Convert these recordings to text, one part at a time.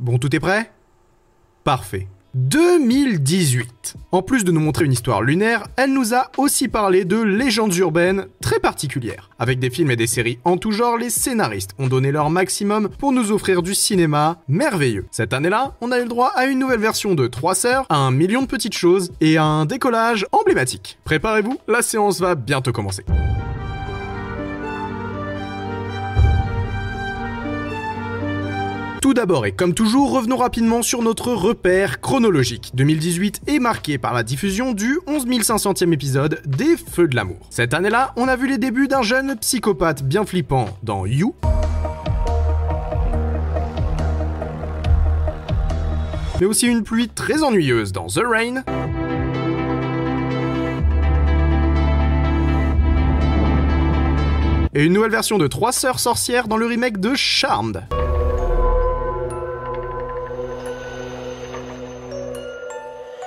Bon, tout est prêt? Parfait. 2018. En plus de nous montrer une histoire lunaire, elle nous a aussi parlé de légendes urbaines très particulières. Avec des films et des séries en tout genre, les scénaristes ont donné leur maximum pour nous offrir du cinéma merveilleux. Cette année-là, on a eu le droit à une nouvelle version de Trois sœurs, à un million de petites choses et un décollage emblématique. Préparez-vous, la séance va bientôt commencer. Tout d'abord et comme toujours, revenons rapidement sur notre repère chronologique. 2018 est marqué par la diffusion du 11 500e épisode des Feux de l'amour. Cette année-là, on a vu les débuts d'un jeune psychopathe bien flippant dans You. Mais aussi une pluie très ennuyeuse dans The Rain. Et une nouvelle version de Trois sœurs sorcières dans le remake de Charmed.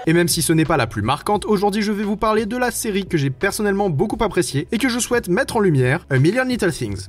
Et même si ce n'est pas la plus marquante, aujourd'hui je vais vous parler de la série que j'ai personnellement beaucoup appréciée et que je souhaite mettre en lumière, A Million Little Things.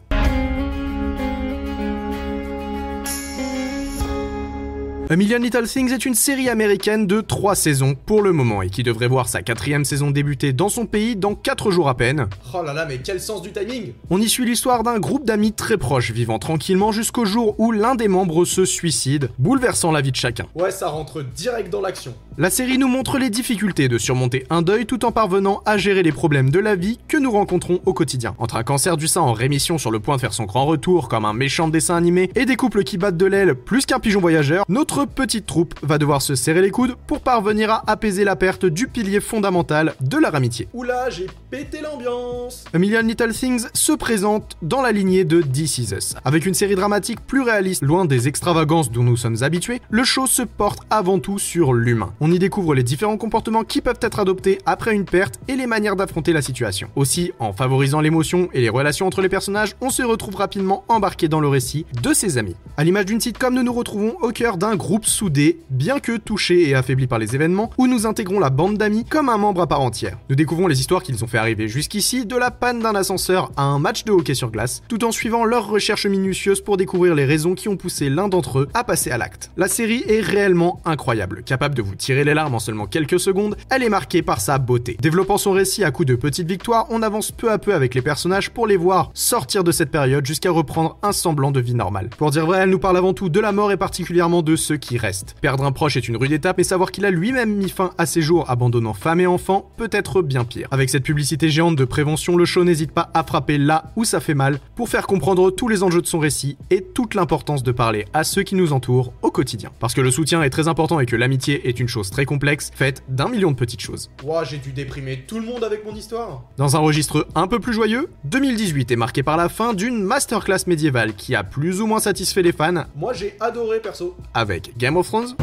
A Million Little Things est une série américaine de 3 saisons pour le moment et qui devrait voir sa quatrième saison débuter dans son pays dans 4 jours à peine. Oh là là, mais quel sens du timing On y suit l'histoire d'un groupe d'amis très proches vivant tranquillement jusqu'au jour où l'un des membres se suicide, bouleversant la vie de chacun. Ouais, ça rentre direct dans l'action. La série nous montre les difficultés de surmonter un deuil tout en parvenant à gérer les problèmes de la vie que nous rencontrons au quotidien. Entre un cancer du sein en rémission sur le point de faire son grand retour comme un méchant dessin animé et des couples qui battent de l'aile plus qu'un pigeon voyageur, notre petite troupe va devoir se serrer les coudes pour parvenir à apaiser la perte du pilier fondamental de leur amitié. Oula, j'ai pété l'ambiance A Million Little Things se présente dans la lignée de This Is Us. Avec une série dramatique plus réaliste, loin des extravagances dont nous sommes habitués, le show se porte avant tout sur l'humain. On y découvre les différents comportements qui peuvent être adoptés après une perte et les manières d'affronter la situation. Aussi, en favorisant l'émotion et les relations entre les personnages, on se retrouve rapidement embarqué dans le récit de ses amis. À l'image d'une sitcom, nous nous retrouvons au cœur d'un groupe soudé, bien que touché et affaibli par les événements, où nous intégrons la bande d'amis comme un membre à part entière. Nous découvrons les histoires qui nous ont fait arriver jusqu'ici, de la panne d'un ascenseur à un match de hockey sur glace, tout en suivant leurs recherches minutieuses pour découvrir les raisons qui ont poussé l'un d'entre eux à passer à l'acte. La série est réellement incroyable, capable de vous tirer les larmes en seulement quelques secondes, elle est marquée par sa beauté. Développant son récit à coups de petites victoires, on avance peu à peu avec les personnages pour les voir sortir de cette période jusqu'à reprendre un semblant de vie normale. Pour dire vrai, elle nous parle avant tout de la mort et particulièrement de ceux qui restent. Perdre un proche est une rude étape, mais savoir qu'il a lui-même mis fin à ses jours abandonnant femme et enfants peut être bien pire. Avec cette publicité géante de prévention, le show n'hésite pas à frapper là où ça fait mal pour faire comprendre tous les enjeux de son récit et toute l'importance de parler à ceux qui nous entourent au quotidien. Parce que le soutien est très important et que l'amitié est une chose très complexe, faite d'un million de petites choses. Ouah, j'ai dû déprimer tout le monde avec mon histoire. Dans un registre un peu plus joyeux, 2018 est marqué par la fin d'une masterclass médiévale qui a plus ou moins satisfait les fans. Moi j'ai adoré perso. Avec Game of Thrones.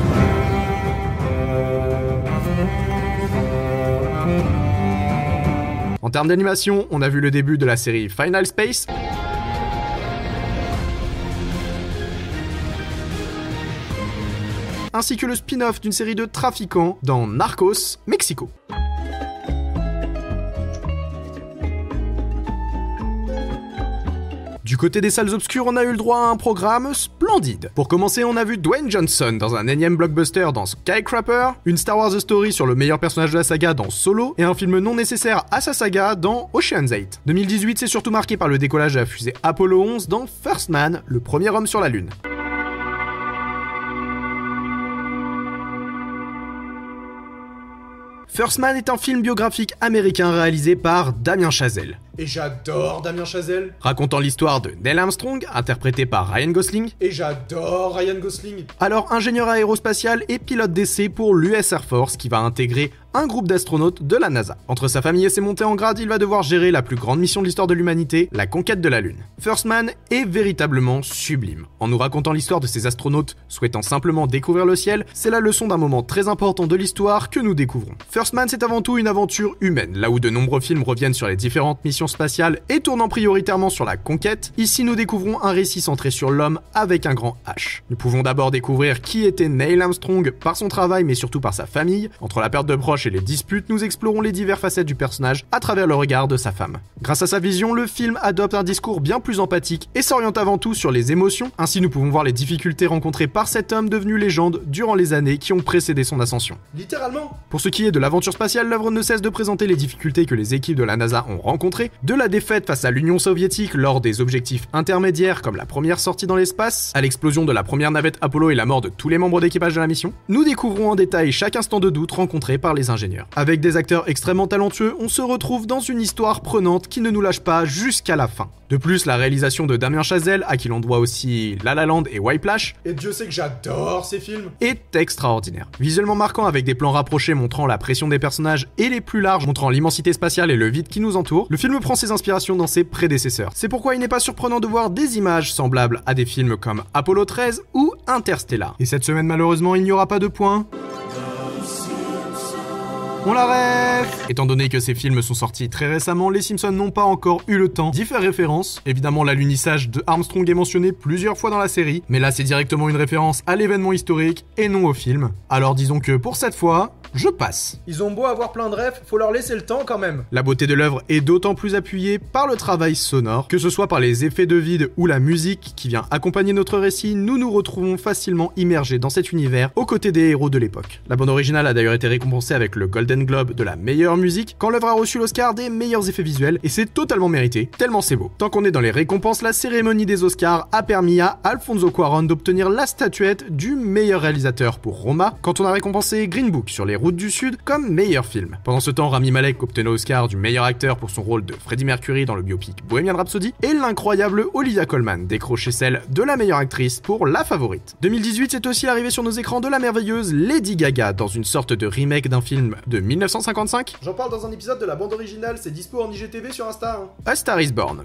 En termes d'animation, on a vu le début de la série Final Space. Ainsi que le spin-off d'une série de trafiquants dans Narcos, Mexico. Du côté des salles obscures, on a eu le droit à un programme splendide. Pour commencer, on a vu Dwayne Johnson dans un énième blockbuster dans Skycrapper, une Star Wars Story sur le meilleur personnage de la saga dans Solo, et un film non nécessaire à sa saga dans Ocean's 8. 2018 s'est surtout marqué par le décollage la fusée Apollo 11 dans First Man, le premier homme sur la Lune. First Man est un film biographique américain réalisé par Damien Chazelle. Et j'adore Damien Chazelle. Racontant l'histoire de Neil Armstrong, interprété par Ryan Gosling. Et j'adore Ryan Gosling. Alors ingénieur aérospatial et pilote d'essai pour l'US Air Force qui va intégrer un groupe d'astronautes de la NASA. Entre sa famille et ses montées en grade, il va devoir gérer la plus grande mission de l'histoire de l'humanité, la conquête de la Lune. First Man est véritablement sublime. En nous racontant l'histoire de ces astronautes souhaitant simplement découvrir le ciel, c'est la leçon d'un moment très important de l'histoire que nous découvrons. First Man, c'est avant tout une aventure humaine, là où de nombreux films reviennent sur les différentes missions spatiales et tournant prioritairement sur la conquête. Ici, nous découvrons un récit centré sur l'homme avec un grand H. Nous pouvons d'abord découvrir qui était Neil Armstrong par son travail, mais surtout par sa famille. Entre la perte de proches et les disputes, nous explorons les diverses facettes du personnage à travers le regard de sa femme. Grâce à sa vision, le film adopte un discours bien plus empathique et s'oriente avant tout sur les émotions. Ainsi, nous pouvons voir les difficultés rencontrées par cet homme devenu légende durant les années qui ont précédé son ascension. Littéralement Pour ce qui est de l'aventure spatiale, l'œuvre ne cesse de présenter les difficultés que les équipes de la NASA ont rencontrées, de la défaite face à l'Union soviétique lors des objectifs intermédiaires comme la première sortie dans l'espace, à l'explosion de la première navette Apollo et la mort de tous les membres d'équipage de la mission. Nous découvrons en détail chaque instant de doute rencontré par les ingénieurs. Avec des acteurs extrêmement talentueux, on se retrouve dans une histoire prenante qui ne nous lâche pas jusqu'à la fin. De plus, la réalisation de Damien Chazelle, à qui l'on doit aussi La La Land et Whiplash, et Dieu sait que j'adore ces films, est extraordinaire. Visuellement marquant avec des plans rapprochés montrant la pression des personnages et les plus larges montrant l'immensité spatiale et le vide qui nous entoure, le film prend ses inspirations dans ses prédécesseurs. C'est pourquoi il n'est pas surprenant de voir des images semblables à des films comme Apollo 13 ou Interstellar. Et cette semaine malheureusement il n'y aura pas de points. On la rêve Étant donné que ces films sont sortis très récemment, les Simpsons n'ont pas encore eu le temps d'y faire référence. Évidemment, l'alunissage de Armstrong est mentionné plusieurs fois dans la série, mais là c'est directement une référence à l'événement historique et non au film. Alors disons que pour cette fois, je passe. Ils ont beau avoir plein de rêves, faut leur laisser le temps quand même. La beauté de l'œuvre est d'autant plus appuyée par le travail sonore, que ce soit par les effets de vide ou la musique qui vient accompagner notre récit, nous nous retrouvons facilement immergés dans cet univers aux côtés des héros de l'époque. La bande originale a d'ailleurs été récompensée avec le Golden Globe de la meilleure musique, quand l'œuvre a reçu l'Oscar des meilleurs effets visuels, et c'est totalement mérité, tellement c'est beau. Tant qu'on est dans les récompenses, la cérémonie des Oscars a permis à Alfonso Cuarón d'obtenir la statuette du meilleur réalisateur pour Roma, quand on a récompensé Green Book sur les routes du Sud comme meilleur film. Pendant ce temps, Rami Malek obtenait l'Oscar du meilleur acteur pour son rôle de Freddie Mercury dans le biopic Bohemian Rhapsody, et l'incroyable Olivia Colman décrochait celle de la meilleure actrice pour La Favorite. 2018 c'est aussi arrivé sur nos écrans de la merveilleuse Lady Gaga dans une sorte de remake d'un film de 1955. J'en parle dans un épisode de la bande originale, c'est dispo en IGTV sur Insta. Hein. A Star is Born.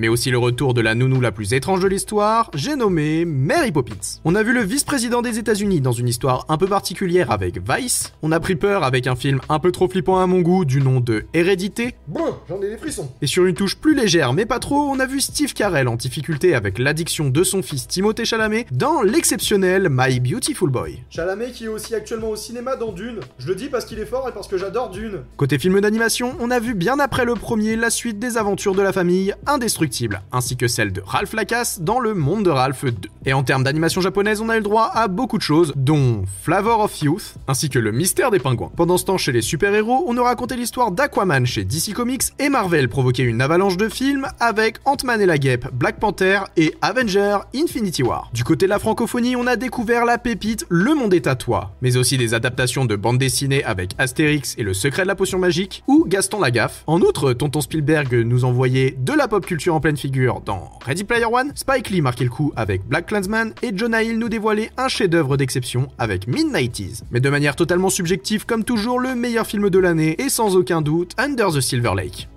Mais aussi le retour de la nounou la plus étrange de l'histoire, j'ai nommé Mary Poppins. On a vu le vice-président des États-Unis dans une histoire un peu particulière avec Vice, on a pris peur avec un film un peu trop flippant à mon goût du nom de Hérédité. Bon, j'en ai des frissons. Et sur une touche plus légère mais pas trop, on a vu Steve Carell en difficulté avec l'addiction de son fils Timothée Chalamet dans l'exceptionnel My Beautiful Boy. Chalamet qui est aussi actuellement au cinéma dans Dune. Je le dis parce qu'il est fort et parce que j'adore Dune. Côté film d'animation, on a vu bien après le premier la suite des aventures de la famille indestructible ainsi que celle de Ralph Lacasse dans le monde de Ralph 2. Et en termes d'animation japonaise, on a eu le droit à beaucoup de choses, dont Flavor of Youth, ainsi que le mystère des pingouins. Pendant ce temps, chez les super-héros, on a raconté l'histoire d'Aquaman chez DC Comics et Marvel provoquait une avalanche de films avec Ant-Man et la Guêpe, Black Panther et Avenger Infinity War. Du côté de la francophonie, on a découvert la pépite Le Monde est à toi, mais aussi des adaptations de bandes dessinées avec Astérix et le secret de la potion magique ou Gaston Lagaffe. En outre, Tonton Spielberg nous envoyait de la pop culture en pleine figure dans Ready Player One, Spike Lee marquait le coup avec Black Clansman et Jonah Hill nous dévoilait un chef-d'œuvre d'exception avec Midnighties. Mais de manière totalement subjective, comme toujours, le meilleur film de l'année est sans aucun doute Under the Silver Lake.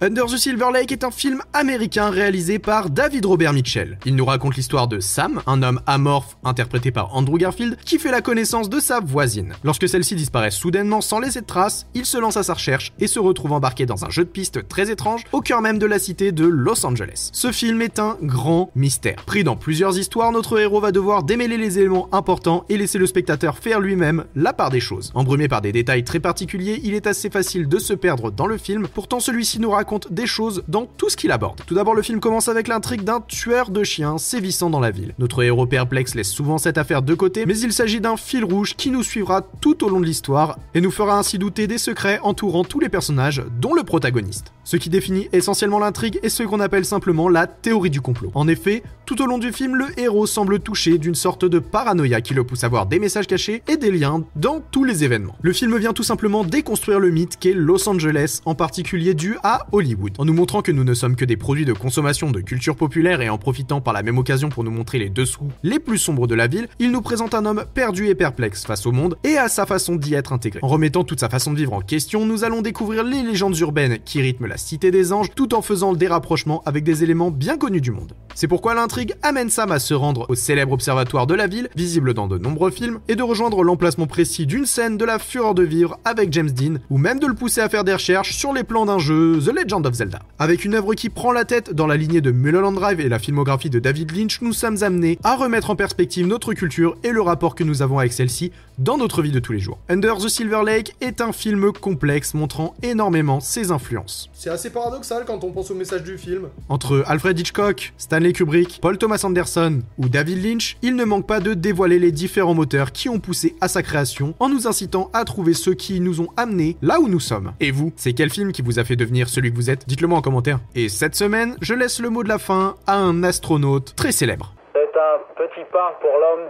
Under the Silver Lake est un film américain réalisé par David Robert Mitchell. Il nous raconte l'histoire de Sam, un homme amorphe interprété par Andrew Garfield, qui fait la connaissance de sa voisine. Lorsque celle-ci disparaît soudainement sans laisser de traces, il se lance à sa recherche et se retrouve embarqué dans un jeu de piste très étrange au cœur même de la cité de Los Angeles. Ce film est un grand mystère. Pris dans plusieurs histoires, notre héros va devoir démêler les éléments importants et laisser le spectateur faire lui-même la part des choses. Embrumé par des détails très particuliers, il est assez facile de se perdre dans le film, pourtant celui-ci nous raconte raconte des choses dans tout ce qu'il aborde. Tout d'abord, le film commence avec l'intrigue d'un tueur de chiens sévissant dans la ville. Notre héros perplexe laisse souvent cette affaire de côté, mais il s'agit d'un fil rouge qui nous suivra tout au long de l'histoire et nous fera ainsi douter des secrets entourant tous les personnages, dont le protagoniste. Ce qui définit essentiellement l'intrigue est ce qu'on appelle simplement la théorie du complot. En effet, tout au long du film, le héros semble touché d'une sorte de paranoïa qui le pousse à voir des messages cachés et des liens dans tous les événements. Le film vient tout simplement déconstruire le mythe qu'est Los Angeles, en particulier dû à Hollywood, en nous montrant que nous ne sommes que des produits de consommation de culture populaire et en profitant par la même occasion pour nous montrer les dessous les plus sombres de la ville, il nous présente un homme perdu et perplexe face au monde et à sa façon d'y être intégré. En remettant toute sa façon de vivre en question, nous allons découvrir les légendes urbaines qui rythment la cité des anges tout en faisant le dérapprochement avec des éléments bien connus du monde. C'est pourquoi l'intrigue amène Sam à se rendre au célèbre observatoire de la ville, visible dans de nombreux films, et de rejoindre l'emplacement précis d'une scène de la fureur de vivre avec James Dean, ou même de le pousser à faire des recherches sur les plans d'un jeu The Legend of Zelda. Avec une œuvre qui prend la tête dans la lignée de Mulholland Drive et la filmographie de David Lynch, nous sommes amenés à remettre en perspective notre culture et le rapport que nous avons avec celle-ci dans notre vie de tous les jours. Under the Silver Lake est un film complexe montrant énormément ses influences. C'est assez paradoxal quand on pense au message du film. Entre Alfred Hitchcock, Stanley Kubrick, Paul Thomas Anderson ou David Lynch, il ne manque pas de dévoiler les différents moteurs qui ont poussé à sa création en nous incitant à trouver ceux qui nous ont amenés là où nous sommes. Et vous, c'est quel film qui vous a fait devenir celui que Dites-le moi en commentaire. Et cette semaine, je laisse le mot de la fin à un astronaute très célèbre. C'est un petit pas pour l'homme,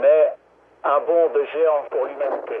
mais un bond de géant pour l'humanité.